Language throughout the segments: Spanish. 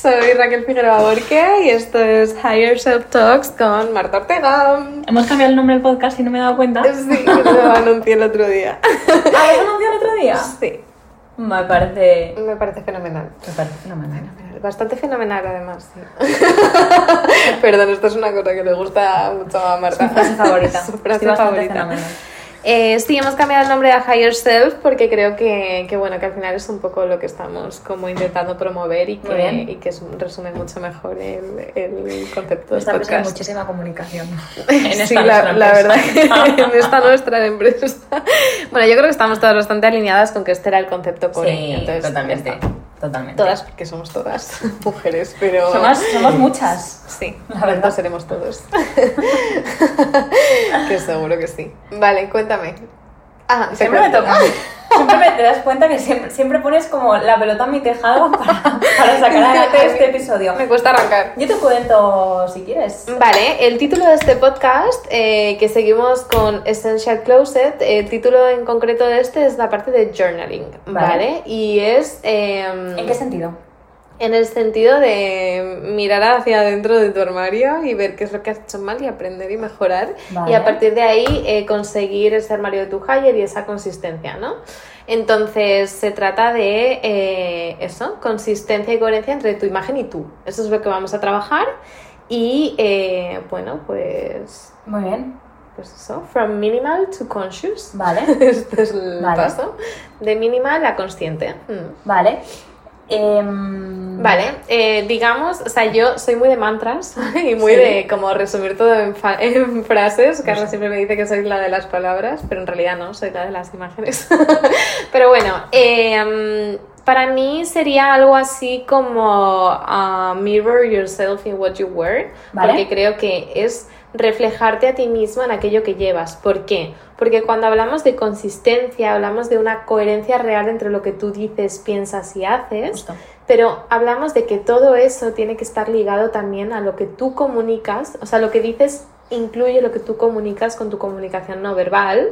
soy Raquel Figueroa Borque y esto es Higher Self Talks con Marta Ortega. Hemos cambiado el nombre del podcast y no me he dado cuenta. Sí, lo anuncié el otro día. ¿Ah, lo anunciado el otro día? Sí, Me parece... me parece fenomenal. Me parece fenomenal. Bastante fenomenal además, sí. Perdón, esto es una cosa que le gusta mucho a Marta. Su frase favorita. Su frase Estoy favorita. fenomenal. Eh, sí, hemos cambiado el nombre a Higher Self porque creo que, que, bueno, que al final es un poco lo que estamos como intentando promover y que, y que es- resume mucho mejor el, el concepto de Esta hay podcast. muchísima comunicación. sí, la, la verdad que en esta nuestra empresa. Bueno, yo creo que estamos todas bastante alineadas con que este era el concepto core. Sí, entonces, totalmente. está. Totalmente. Todas, porque somos todas mujeres, pero... Somos, somos muchas. Sí, La verdad. seremos todos. que seguro que sí. Vale, cuéntame. Ah, Siempre me toca. Siempre me te das cuenta que siempre, siempre pones como la pelota en mi tejado para, para sacar adelante este episodio. Me cuesta arrancar. Yo te cuento si quieres. Vale, el título de este podcast, eh, que seguimos con Essential Closet, el título en concreto de este es la parte de journaling, ¿vale? Vale. Y es... em, ¿En qué sentido? En el sentido de mirar hacia adentro de tu armario y ver qué es lo que has hecho mal y aprender y mejorar. Vale. Y a partir de ahí eh, conseguir ese armario de tu higher y esa consistencia, ¿no? Entonces se trata de eh, eso, consistencia y coherencia entre tu imagen y tú. Eso es lo que vamos a trabajar. Y eh, bueno, pues, Muy bien. pues eso, from minimal to conscious. Vale. Este es el Vale. paso. De minimal a consciente. Mm. Vale. Em, Vale, eh, digamos, o sea, yo soy muy de mantras y muy Sí. de como resumir todo en, frases. Carla siempre me dice que soy la de las palabras, pero en realidad no, soy la de las imágenes. pero bueno, eh, para mí sería algo así como uh, mirror yourself in what you wear, Vale. porque creo que es reflejarte a ti mismo en aquello que llevas. ¿Por qué? Porque cuando hablamos de consistencia, hablamos de una coherencia real entre lo que tú dices, piensas y haces. Justo. Pero hablamos de que todo eso tiene que estar ligado también a lo que tú comunicas, o sea, lo que dices incluye lo que tú comunicas con tu comunicación no verbal,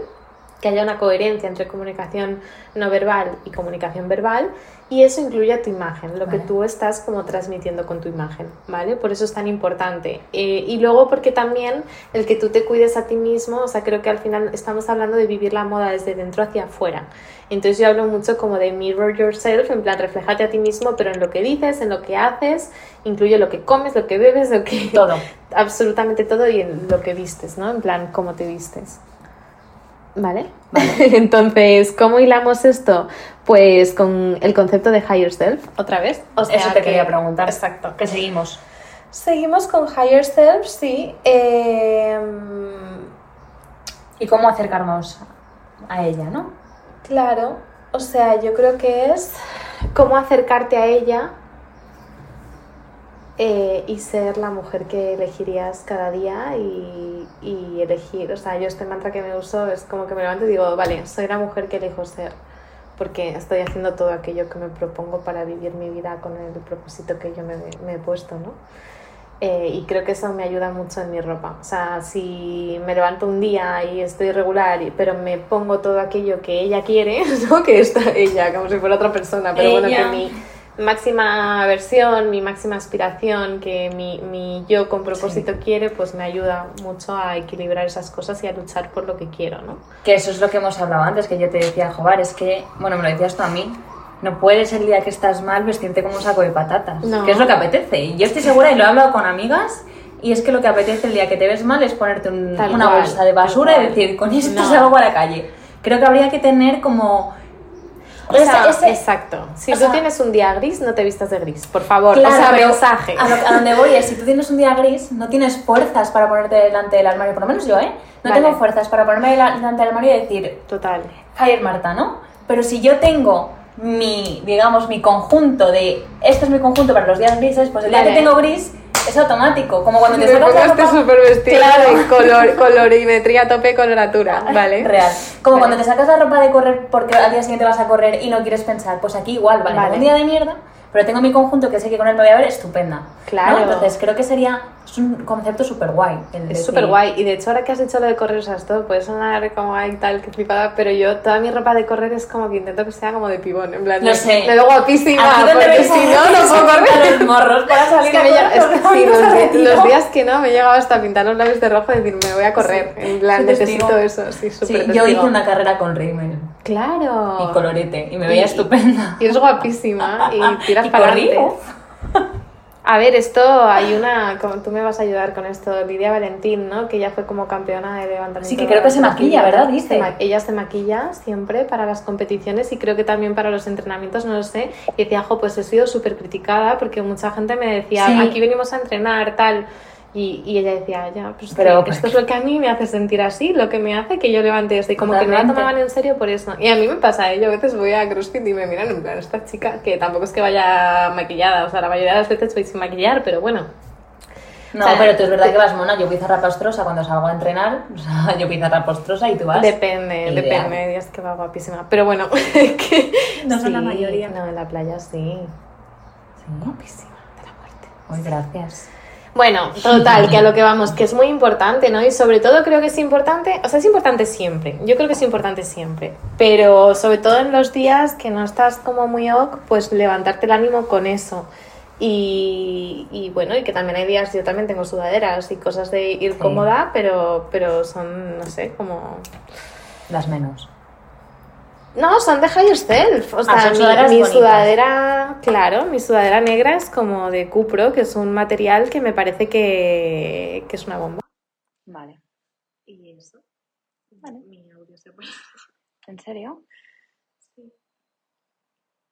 que haya una coherencia entre comunicación no verbal y comunicación verbal, y eso incluye a tu imagen, lo que tú estás como transmitiendo con tu imagen, ¿vale? Por eso es tan importante. Eh, y luego porque también el que tú te cuides a ti mismo, o sea, creo que al final estamos hablando de vivir la moda desde dentro hacia afuera. Entonces yo hablo mucho como de mirror yourself, en plan, reflejate a ti mismo, pero en lo que dices, en lo que haces, incluye lo que comes, lo que bebes, lo que... Todo. Absolutamente todo y en lo que vistes, ¿no? En plan, cómo te vistes. ¿Vale? Entonces, ¿cómo hilamos esto? Pues con el concepto de higher self, otra vez. O sea Eso te que- quería preguntar. Exacto. Que seguimos. Seguimos con higher self, sí. Eh, ¿Y cómo acercarnos a ella, no? claro, o sea, yo creo que es cómo acercarte a ella eh, y ser la mujer que elegirías cada día y, y elegir, o sea, yo este mantra que me uso es como que me levanto y digo, vale, soy la mujer que elijo ser, porque estoy haciendo todo aquello que me propongo para vivir mi vida con el propósito que yo me, me he puesto, ¿no? Eh, y creo que eso me ayuda mucho en mi ropa. O sea, si me levanto un día y estoy regular, pero me pongo todo aquello que ella quiere, ¿no? Que está ella, como si fuera otra persona, pero bueno, Ella. que mi máxima versión, mi máxima aspiración, que mi, mi yo con propósito quiere, pues me ayuda mucho a equilibrar esas cosas y a luchar por lo que quiero, ¿no? Que eso es lo que hemos hablado antes, que yo te decía, Jobar, es que, bueno, me lo decías tú a mí, no puedes el día que estás mal vestirte como un saco de patatas, No. que es lo que apetece. Y yo estoy segura, y lo he hablado con amigas, y es que lo que apetece el día que te ves mal es ponerte un- una cual, bolsa de basura y decir, con esto No. salgo a la calle. Creo que habría que tener como... O sea, ese- exacto. Si tú sea- tienes un día gris, no te vistas de gris, por favor. Claro, o sea, mensaje. A, lo- a donde voy es, si tú tienes un día gris, no tienes fuerzas para ponerte delante del armario, por lo menos yo, ¿eh? No Vale. tengo fuerzas para ponerme dela- delante del armario y decir, Total. Javier Marta, ¿no? Pero si yo tengo mi, digamos, mi conjunto de, este es mi conjunto para los días grises, pues el día Vale. que tengo gris es automático, como cuando te sacas la ropa... súper vestido Claro. de color, colorimetría a tope, coloratura, ¿vale? Real. Como Vale. cuando te sacas la ropa de correr porque al día siguiente vas a correr y no quieres pensar, pues aquí igual, vale, Vale. un día de mierda, pero tengo mi conjunto que sé que con él me voy a ver estupenda. ¿no? Claro. Entonces creo que sería Es un concepto súper guay. Es súper guay. Y de hecho, ahora que has dicho lo de correr, o sea, esto puede sonar como ay, tal, que flipada, pero yo toda mi ropa de correr es como que intento que sea como de pibón. En plan, Lo sé. me veo guapísima, porque si a- no, no puedo correr. los morros para Es salir que a me llega- correr, es que porque sí, los, días que no, me he llegado hasta pintar los labios de rojo y decir, me voy a correr. En plan, testigo. necesito eso. Sí, súper Sí, yo hice una carrera con rímel Claro. y colorete y me veía Y- estupenda. Y eres guapísima y tiras Y para adelante. A ver, esto hay una, como tú me vas a ayudar con esto, Lidia Valentín, ¿no? Que ella fue como campeona de levantamiento. Sí, que creo que se maquilla. ¿verdad? Dice. ella se maquilla siempre para las competiciones y creo que también para los entrenamientos, no lo sé. Y decía, jo, pues he sido súper criticada porque mucha gente me decía, Sí. aquí venimos a entrenar, tal. Y, y ella decía, ya, pues Pero, que esto es lo que a mí me hace sentir así, lo que me hace que yo levante esto. Y como que no la Totalmente. tomaban en serio por eso. Y a mí me pasa, ¿eh? yo a veces voy a CrossFit y me miran en plan, esta chica, que tampoco es que vaya maquillada, o sea, la mayoría de las veces voy sin maquillar, pero bueno. No, O sea, pero tú es verdad que vas mona, yo pizarra pastrosa cuando salgo a entrenar, o sea, yo pizarra pastrosa y tú vas. Depende, ideal. depende, días que va guapísima. Pero bueno, que... No son la Sí, mayoría. No, en la playa sí. Sí. Guapísima, de la muerte. Muy gracias. Bueno, total, que a lo que vamos, que es muy importante, ¿no? Y sobre todo creo que es importante, o sea, es importante siempre, yo creo que es importante siempre, pero sobre todo en los días que no estás como muy ok, pues levantarte el ánimo con eso. Y, y bueno, y que también hay días, yo también tengo sudaderas y cosas de ir Sí. cómoda, pero, pero son, no sé, como... Las menos. No, son de High Yourself. O sea, Ah, mi, sudadera, claro, mi sudadera negra es como de Cupro, que es un material que me parece que, que es una bomba. Vale. Y eso. Vale. Mi audio se pone. ¿En serio?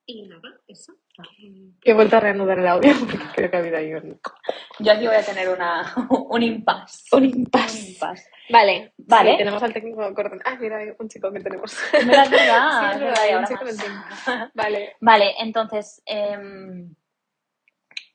Y nada, eso. Que he vuelto a reanudar el audio porque creo que ha habido ahí un, Yo aquí voy a tener una, un impasse. un impasse. Un impasse. Vale, Vale. Sí, tenemos al técnico corto. Ah, mira, hay un chico que tenemos. Mira, verdad, Sí, hay un chico más. Vale. Vale, entonces, em,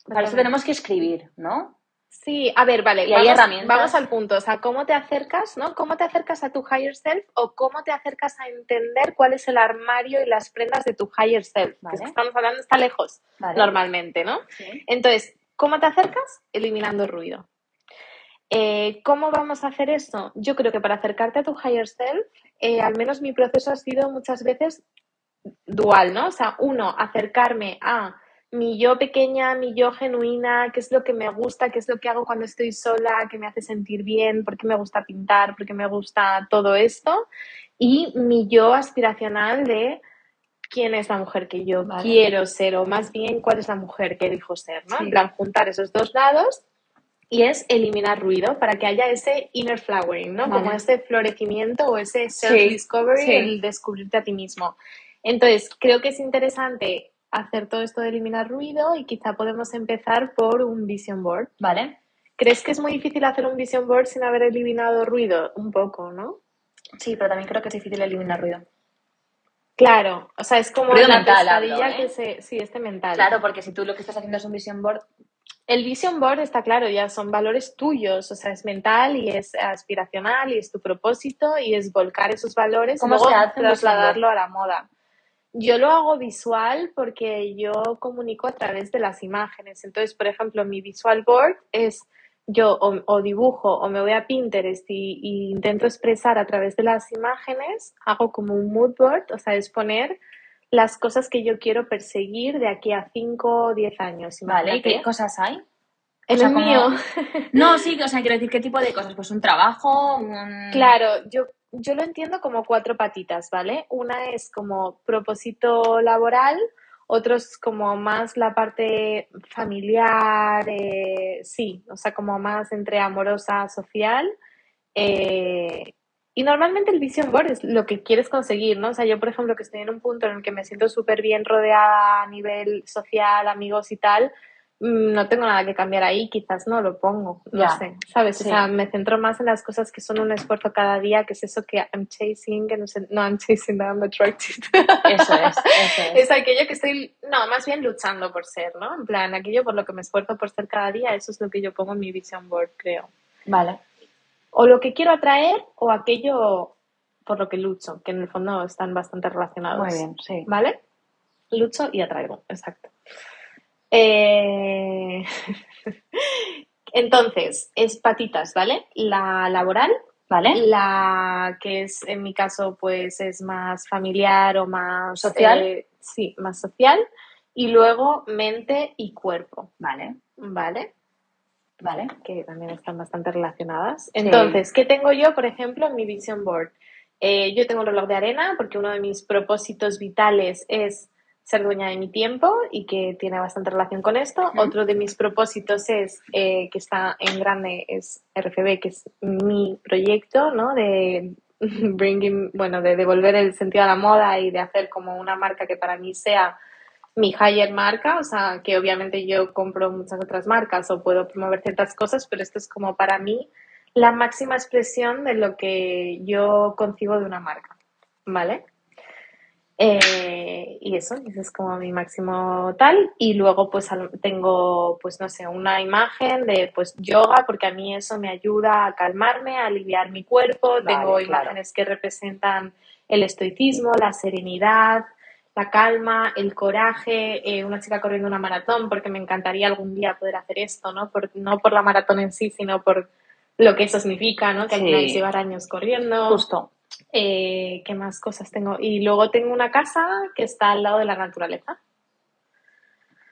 para eso tenemos que escribir, ¿no? Sí, a ver, vale, Y hay vamos, herramientas. vamos al punto, o sea, ¿cómo te acercas, no? ¿Cómo te acercas a tu higher self o cómo te acercas a entender cuál es el armario y las prendas de tu higher self? Que es Vale. que estamos hablando, está lejos, Vale. normalmente, ¿no? Sí. Entonces, ¿cómo te acercas? Eliminando ruido. Eh, ¿Cómo vamos a hacer eso? Yo creo que para acercarte a tu higher self, eh, al menos mi proceso ha sido muchas veces dual, ¿no? O sea, uno, acercarme a mi yo pequeña, mi yo genuina, qué es lo que me gusta, qué es lo que hago cuando estoy sola, qué me hace sentir bien, por qué me gusta pintar, por qué me gusta todo esto, y mi yo aspiracional de quién es la mujer que yo Vale. quiero ser, o más bien cuál es la mujer que elijo ser, ¿no? Sí. En plan, juntar esos dos lados y es eliminar ruido para que haya ese inner flowering, ¿no? Vale. Como ese florecimiento o ese self-discovery, sí. el descubrirte a ti mismo. Entonces, creo que es interesante hacer todo esto de eliminar ruido y quizá podemos empezar por un vision board. Vale. ¿Crees que es muy difícil hacer un vision board sin haber eliminado ruido? Un poco, ¿no? Sí, pero también creo que es difícil eliminar ruido. Claro, o sea, es como Ruido la mental hablo, pesadilla ¿eh? que se... Sí, este mental. Claro, porque si tú lo que estás haciendo es un vision board, El vision board está claro, ya son valores tuyos, o sea, es mental y es aspiracional y es tu propósito y es volcar esos valores y ¿Cómo luego se hace un vision trasladarlo a la moda. Yo lo hago visual porque yo comunico a través de las imágenes. Entonces, por ejemplo, mi visual board es yo o, o dibujo o me voy a Pinterest y, y intento expresar a través de las imágenes, hago como un mood board, o sea, es poner las cosas que yo quiero perseguir de aquí a 5 o 10 años. ¿vale? ¿Y imagínate. qué cosas hay? O sea, el como- mío. No, sí, o sea, quiero decir, ¿qué tipo de cosas? Pues un trabajo, un... Claro, yo, yo lo entiendo como cuatro patitas, ¿vale? Una es como propósito laboral, otros como más la parte familiar, eh, sí, o sea, como más entre amorosa, social. eh, y normalmente el vision board es lo que quieres conseguir, ¿no? O sea, yo, por ejemplo, que estoy en un punto en el que me siento súper bien rodeada a nivel social, amigos y tal, mm, no tengo nada que cambiar ahí, quizás no lo pongo, no Ya, sé, ¿sabes? sí. O sea, me centro más en las cosas que son un esfuerzo cada día, que es eso que I'm chasing, que no sé, no, I'm chasing, no, I'm attracted. Eso es, eso es. es aquello que estoy, no, más bien luchando por ser, ¿no? En plan, aquello por lo que me esfuerzo por ser cada día, eso es lo que yo pongo en mi vision board, creo. Vale. O lo que quiero atraer o aquello por lo que lucho, que en el fondo están bastante relacionados. Muy bien, sí. ¿Vale? Lucho y atraigo, exacto. Eh, Entonces, es patitas, ¿vale? La laboral, ¿Vale? la que es, en mi caso, pues es más familiar o más... ¿Social? eh, sí, más social. Y luego mente y cuerpo, Vale, ¿vale? Vale. que también están bastante relacionadas. Entonces, ¿qué tengo yo, por ejemplo, en mi vision board? Eh, yo tengo un reloj de arena porque uno de mis propósitos vitales es ser dueña de mi tiempo y que tiene bastante relación con esto. Otro de mis propósitos es, eh, que está en grande, es RFB, que es mi proyecto, ¿no? De bringing, bueno, de devolver el sentido a la moda y de hacer como una marca que para mí sea mi higher marca, o sea, que obviamente yo compro muchas otras marcas o puedo promover ciertas cosas, pero esto es como para mí la máxima expresión de lo que yo concibo de una marca, ¿vale? Eh, y eso, ese es como mi máximo tal. Y luego pues tengo, pues no sé, una imagen de pues yoga, porque a mí eso me ayuda a calmarme, a aliviar mi cuerpo. Vale, tengo claro. imágenes que representan el estoicismo, la serenidad, la calma, el coraje, eh, una chica corriendo una maratón, porque me encantaría algún día poder hacer esto, ¿no? Por, no por la maratón en sí, sino por lo que eso significa, ¿no? Que al Sí. final es llevar años corriendo. Justo. Eh, ¿Qué más cosas tengo? Y luego tengo una casa que está al lado de la naturaleza.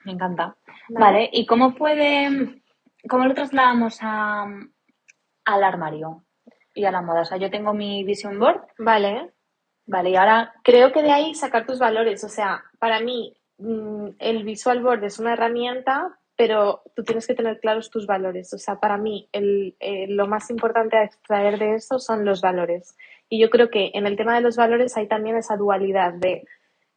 Me encanta. Vale, ¿y cómo puede, cómo lo trasladamos a, al armario y a la moda? O sea, yo tengo mi vision board, Vale. Vale, y ahora, Creo que de ahí sacar tus valores. O sea, para mí mm, el visual board es una herramienta, pero tú tienes que tener claros tus valores. O sea, para mí el, eh, lo más importante a extraer de eso son los valores. Y yo creo que en el tema de los valores hay también esa dualidad de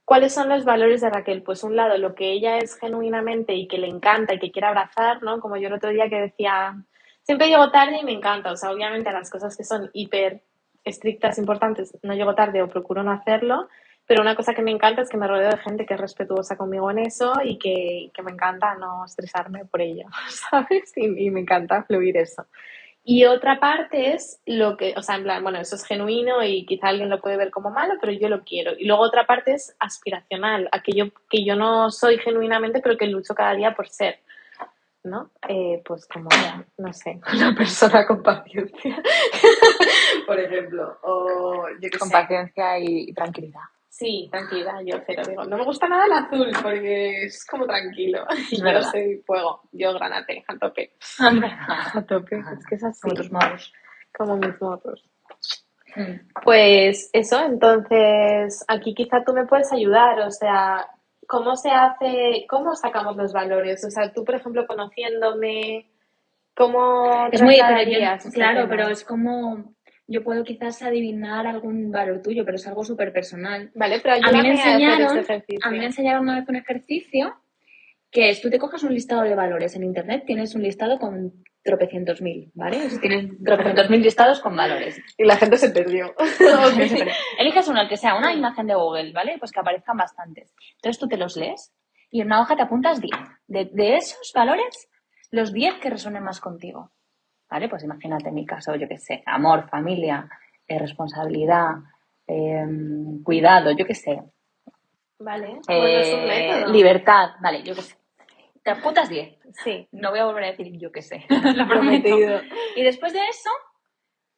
cuáles son los valores de Raquel. Pues un lado, lo que ella es genuinamente y que le encanta y que quiere abrazar, ¿no? Como yo el otro día que decía, siempre llego tarde y me encanta. O sea, obviamente las cosas que son hiper estrictas, importantes, no llego tarde o procuro no hacerlo, pero una cosa que me encanta es que me rodeo de gente que es respetuosa conmigo en eso y que, que me encanta no estresarme por ello, ¿sabes? Y, y me encanta fluir eso. Y otra parte es lo que, o sea, en plan, bueno, eso es genuino y quizá alguien lo puede ver como malo, pero yo lo quiero. Y luego otra parte es aspiracional, aquello que yo no soy genuinamente, pero que lucho cada día por ser. ¿No? Eh, pues como, no sé, una persona con paciencia, por ejemplo, o yo qué con sé. paciencia y tranquilidad. Sí, tranquila, yo cero digo, no me gusta nada el azul porque es como tranquilo. Y yo verdad. soy fuego, yo granate, a tope. A tope, es que es así, Como tus modos. como mis motos. Pues eso, entonces aquí quizá tú me puedes ayudar, o sea, ¿cómo se hace, cómo sacamos los valores? O sea, tú, por ejemplo, conociéndome, ¿cómo Es muy, yo- claro, pero es como, yo puedo quizás adivinar algún valor tuyo, pero es algo súper personal. Vale, pero A mí me enseñaron, este ejercicio. a mí me enseñaron una vez un ejercicio que es, tú te coges un listado de valores en internet, tienes un listado con tropecientos mil, ¿vale? Es- Tienes tropecientos mil listados con valores. Y la gente se perdió. Eliges uno, el que sea una imagen de Google, ¿vale? Pues que aparezcan bastantes. Entonces tú te los lees y en una hoja te apuntas 10. De, de esos valores, los 10 que resuenen más contigo. ¿Vale? Pues imagínate en mi caso, yo qué sé, amor, familia, eh, responsabilidad, eh, cuidado, yo qué sé. Vale, bueno, es un eh, método. libertad, vale, yo qué sé. Te apuntas 10. Sí, No voy a volver a decir yo qué sé. Lo prometido. Y después de eso,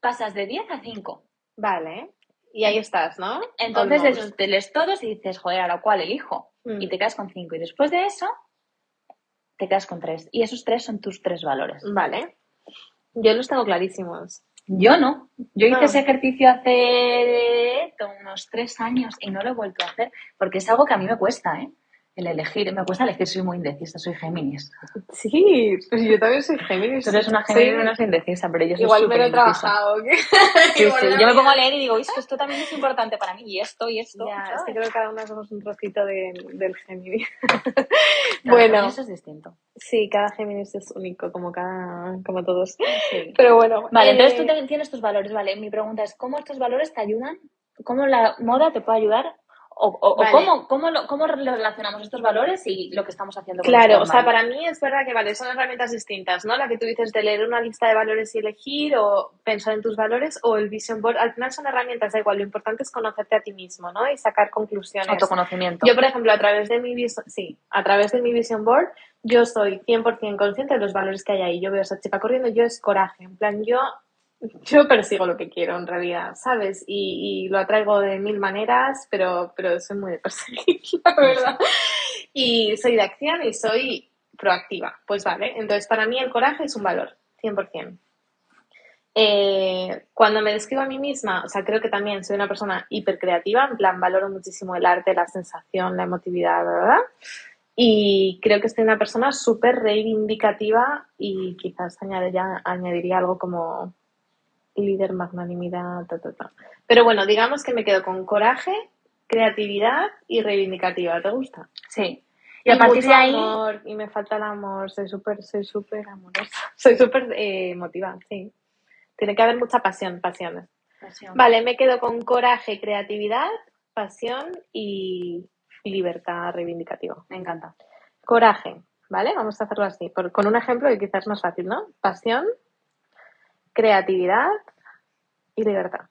pasas de 10 a 5. Vale, y ahí estás, ¿no? Entonces te lees todos y dices, joder, ¿ahora cuál elijo? Mm. Y te quedas con 5. Y después de eso, te quedas con 3. Y esos 3 son tus 3 valores. Vale. Yo los tengo clarísimos. Yo no. Yo hice ese ejercicio hace unos 3 años y no lo he vuelto a hacer porque es algo que a mí me cuesta, ¿eh? El elegir. Me cuesta elegir, soy muy indecisa, soy Géminis. Sí, pues yo también soy Géminis. Tú eres una Sí. Géminis, no soy indecisa, pero yo soy Igual me lo he trabajado. Sí, sí. Yo me pongo a leer y digo, "Es que esto también es importante para mí, y esto, y esto. Ya, es que creo que cada una somos un trocito de, del Géminis. Bueno, Géminis es distinto. sí, cada Géminis es único, como cada, como todos. Sí. Pero bueno. Vale, eh, entonces tú te- tienes tus valores, vale. Mi pregunta es, ¿cómo estos valores te ayudan? ¿Cómo la moda te puede ayudar o, o- o Vale. cómo, cómo, lo- cómo relacionamos estos valores y lo que estamos haciendo con Claro, o sea, para mí es verdad que vale, son herramientas distintas, ¿no? La que tú dices de leer una lista de valores y elegir o pensar en tus valores o el vision board, al final son herramientas, da igual, lo importante es conocerte a ti mismo, ¿no? Y sacar conclusiones. Autoconocimiento. Yo, por ejemplo, a través de mi vis- sí, a través de mi vision board, yo soy 100% consciente de los valores que hay ahí. Yo veo a esa chica corriendo, yo es coraje, en plan, yo yo persigo lo que quiero en realidad, ¿sabes? Y, y lo atraigo de mil maneras, pero, pero soy muy de perseguir, la verdad. Y soy de acción y soy proactiva. Pues vale, entonces para mí el coraje es un valor, 100%. Eh, cuando me describo a mí misma, o sea, creo que también soy una persona hipercreativa, en plan, valoro muchísimo el arte, la sensación, la emotividad, ¿verdad? Y creo que soy una persona súper reivindicativa y quizás añadiría, añadiría algo como líder, magnanimidad, ta, ta, ta. Pero bueno, digamos que me quedo con coraje, creatividad y reivindicativa. ¿Te gusta? Sí. Y a partir de ahí, amor, y me falta el amor, soy súper, soy súper amorosa. Soy súper eh, emotiva, sí. Tiene que haber mucha pasión, pasiones. Vale, me quedo con coraje, creatividad, pasión y libertad reivindicativa. me encanta. Coraje, ¿vale? Vamos a hacerlo así, por- con un ejemplo que quizás es más fácil, ¿no? Pasión, creatividad y libertad.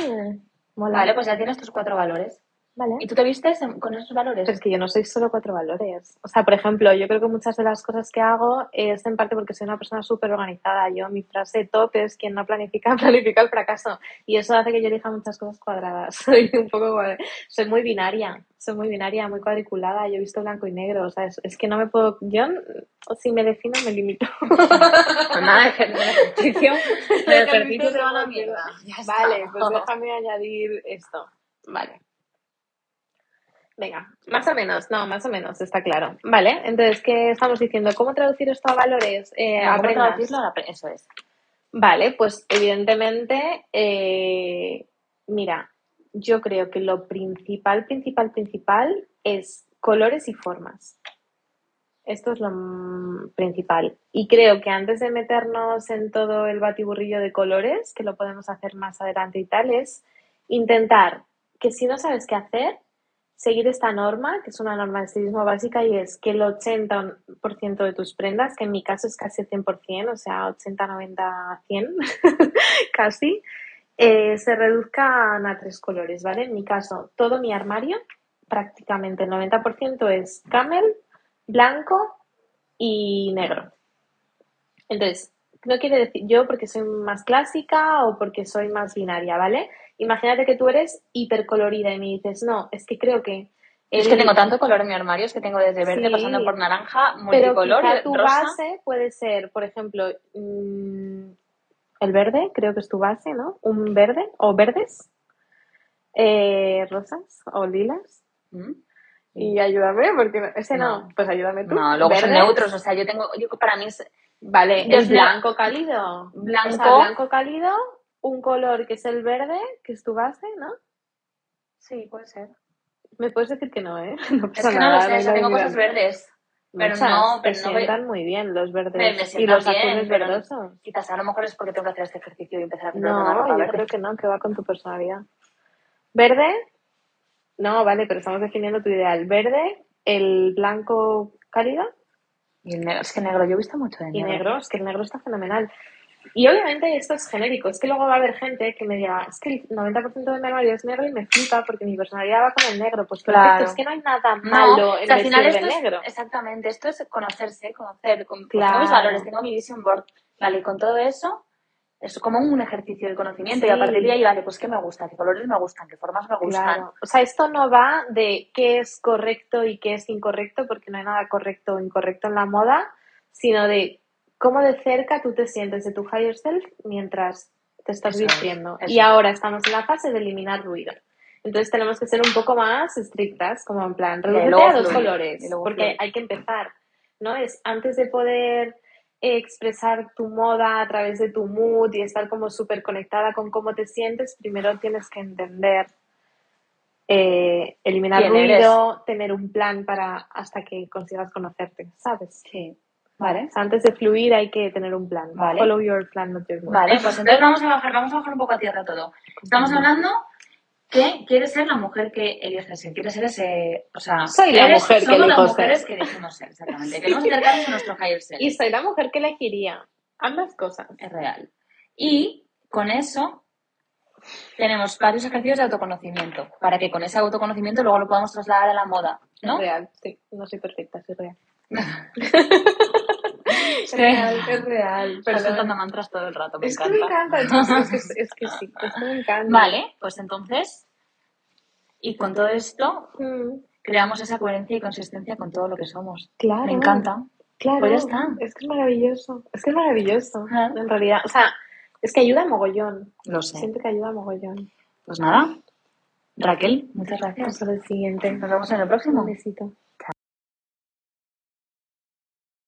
Mm, mola. Vale, pues ya tienes tus cuatro valores. Vale. ¿Y tú te vistes con esos valores? Pero es que yo no soy solo cuatro valores. O sea, por ejemplo, yo creo que muchas de las cosas que hago es en parte porque soy una persona súper organizada. Yo, mi frase top es quien no planifica, planifica el fracaso. Y eso hace que yo elija muchas cosas cuadradas. Soy un poco, soy muy binaria. Soy muy binaria, muy cuadriculada. Yo he visto blanco y negro. O sea, es, es que no me puedo, yo, si me defino, me limito. Pues nada, ejercicio, de De ejercicio se van a puedo. mierda. Vale, pues déjame añadir esto. Vale. Venga, más o menos, no, más o menos, está claro. Vale, entonces, ¿qué estamos diciendo? ¿Cómo traducir esto a valores? Eh, Eso es. Vale, pues evidentemente, eh, mira, yo creo que lo principal, principal, principal es colores y formas. Esto es lo principal. Y creo que antes de meternos en todo el batiburrillo de colores, que lo podemos hacer más adelante y tal, es intentar que si no sabes qué hacer, seguir esta norma, que es una norma de estilismo básica, y es que el 80% de tus prendas, que en mi caso es casi el 100%, o sea, 80, 90, 100, casi, eh, se reduzcan a tres colores, ¿vale? En mi caso, todo mi armario, prácticamente el 90% es camel, blanco y negro. Entonces, no quiere decir yo porque soy más clásica o porque soy más binaria, ¿vale? Imagínate que tú eres hipercolorida y me dices, no, es que creo que... Es que tengo tanto color en mi armario, es que tengo desde verde Sí. pasando por naranja, Pero multicolor, quizá tu rosa. base puede ser, por ejemplo, mm, el verde, creo que es tu base, ¿no? Un verde o verdes, eh, rosas o lilas. ¿Mm? Y ayúdame, porque no- ese no, No. pues ayúdame tú. No, luego son neutros, o sea, yo tengo, yo para mí es Vale, es es bla- blanco cálido. Blanco. O sea, blanco cálido, un color que es el verde, que es tu base, ¿no? Sí, puede ser. Me puedes decir que no, ¿eh? No Es pasa que no lo nada, sé, tengo nada cosas verdes. pero Muchas, no, pero no voy- sientan muy bien los Me- verdes me y los bien, azules verdosos. Quizás a lo mejor es porque tengo que hacer este ejercicio y empezar a No, yo verde. creo que no, que va con tu personalidad. ¿Verde? No, vale, pero estamos definiendo tu ideal. ¿Verde? ¿El blanco cálido? Y el negro, es que negro, yo he visto mucho de Y negro. negro, es que el negro está fenomenal. Y obviamente esto es genérico, es que luego va a haber gente que me diga, es que el 90% de mi armario es negro y me flipa porque mi personalidad va con el negro. Pues perfecto, Claro. es que no hay nada No, malo o en sea, al final esto es, negro. exactamente, esto es conocerse, conocer, con, Claro. tengo mis valores, tengo mi vision board, vale, y con todo eso, es como un ejercicio de conocimiento y a Sí. partir de ahí, vale, pues qué me gusta, qué colores me gustan, qué formas me gustan. Claro. O sea, esto no va de qué es correcto y qué es incorrecto, porque no hay nada correcto o incorrecto en la moda, sino de cómo de cerca tú te sientes de tu higher self mientras te estás Eso es, vistiendo. eso Y ahora estamos en la fase de eliminar ruido. Entonces tenemos que ser un poco más estrictas, como en plan, luego a dos colores, porque fluye. hay que empezar, ¿no? Es antes de poder expresar tu moda a través de tu mood y estar como súper conectada con cómo te sientes, primero tienes que entender, eh, eliminar ¿Quién ruido, tener un plan para hasta que consigas conocerte, ¿sabes? Sí, vale. O sea, antes de fluir hay que tener un plan. Vale. Follow your plan, not your word. Vale, pues entonces vamos a bajar, vamos a bajar un poco a tierra todo. Estamos hablando que quieres ser la mujer que eliges ser. Quieres ser ese. O sea, Soy la eres- mujer que las mujeres ser. que elegimos ser, exactamente. Queremos acercarnos a nuestro higher self. Y soy la mujer que elegiría ambas cosas. Es real. Y con eso tenemos varios ejercicios de autoconocimiento, para que con ese autoconocimiento luego lo podamos trasladar a la moda, ¿no? Es real, sí. No soy perfecta, soy real. Es real, es real. Pero soltando mantras todo el rato, me Es que encanta. me encanta, es que, es, que, es que sí, es que me encanta. Vale, pues entonces, y con todo esto, Mm, creamos esa coherencia y consistencia con todo lo que somos. claro. Me encanta. Claro. Pues ya está. Es que es maravilloso. Es que es maravilloso. Ajá. En realidad, o sea, es que ayuda mogollón. Lo sé. Siento que ayuda mogollón. Pues nada, Raquel, muchas gracias. Hasta el siguiente. Nos vemos en el próximo. Un besito.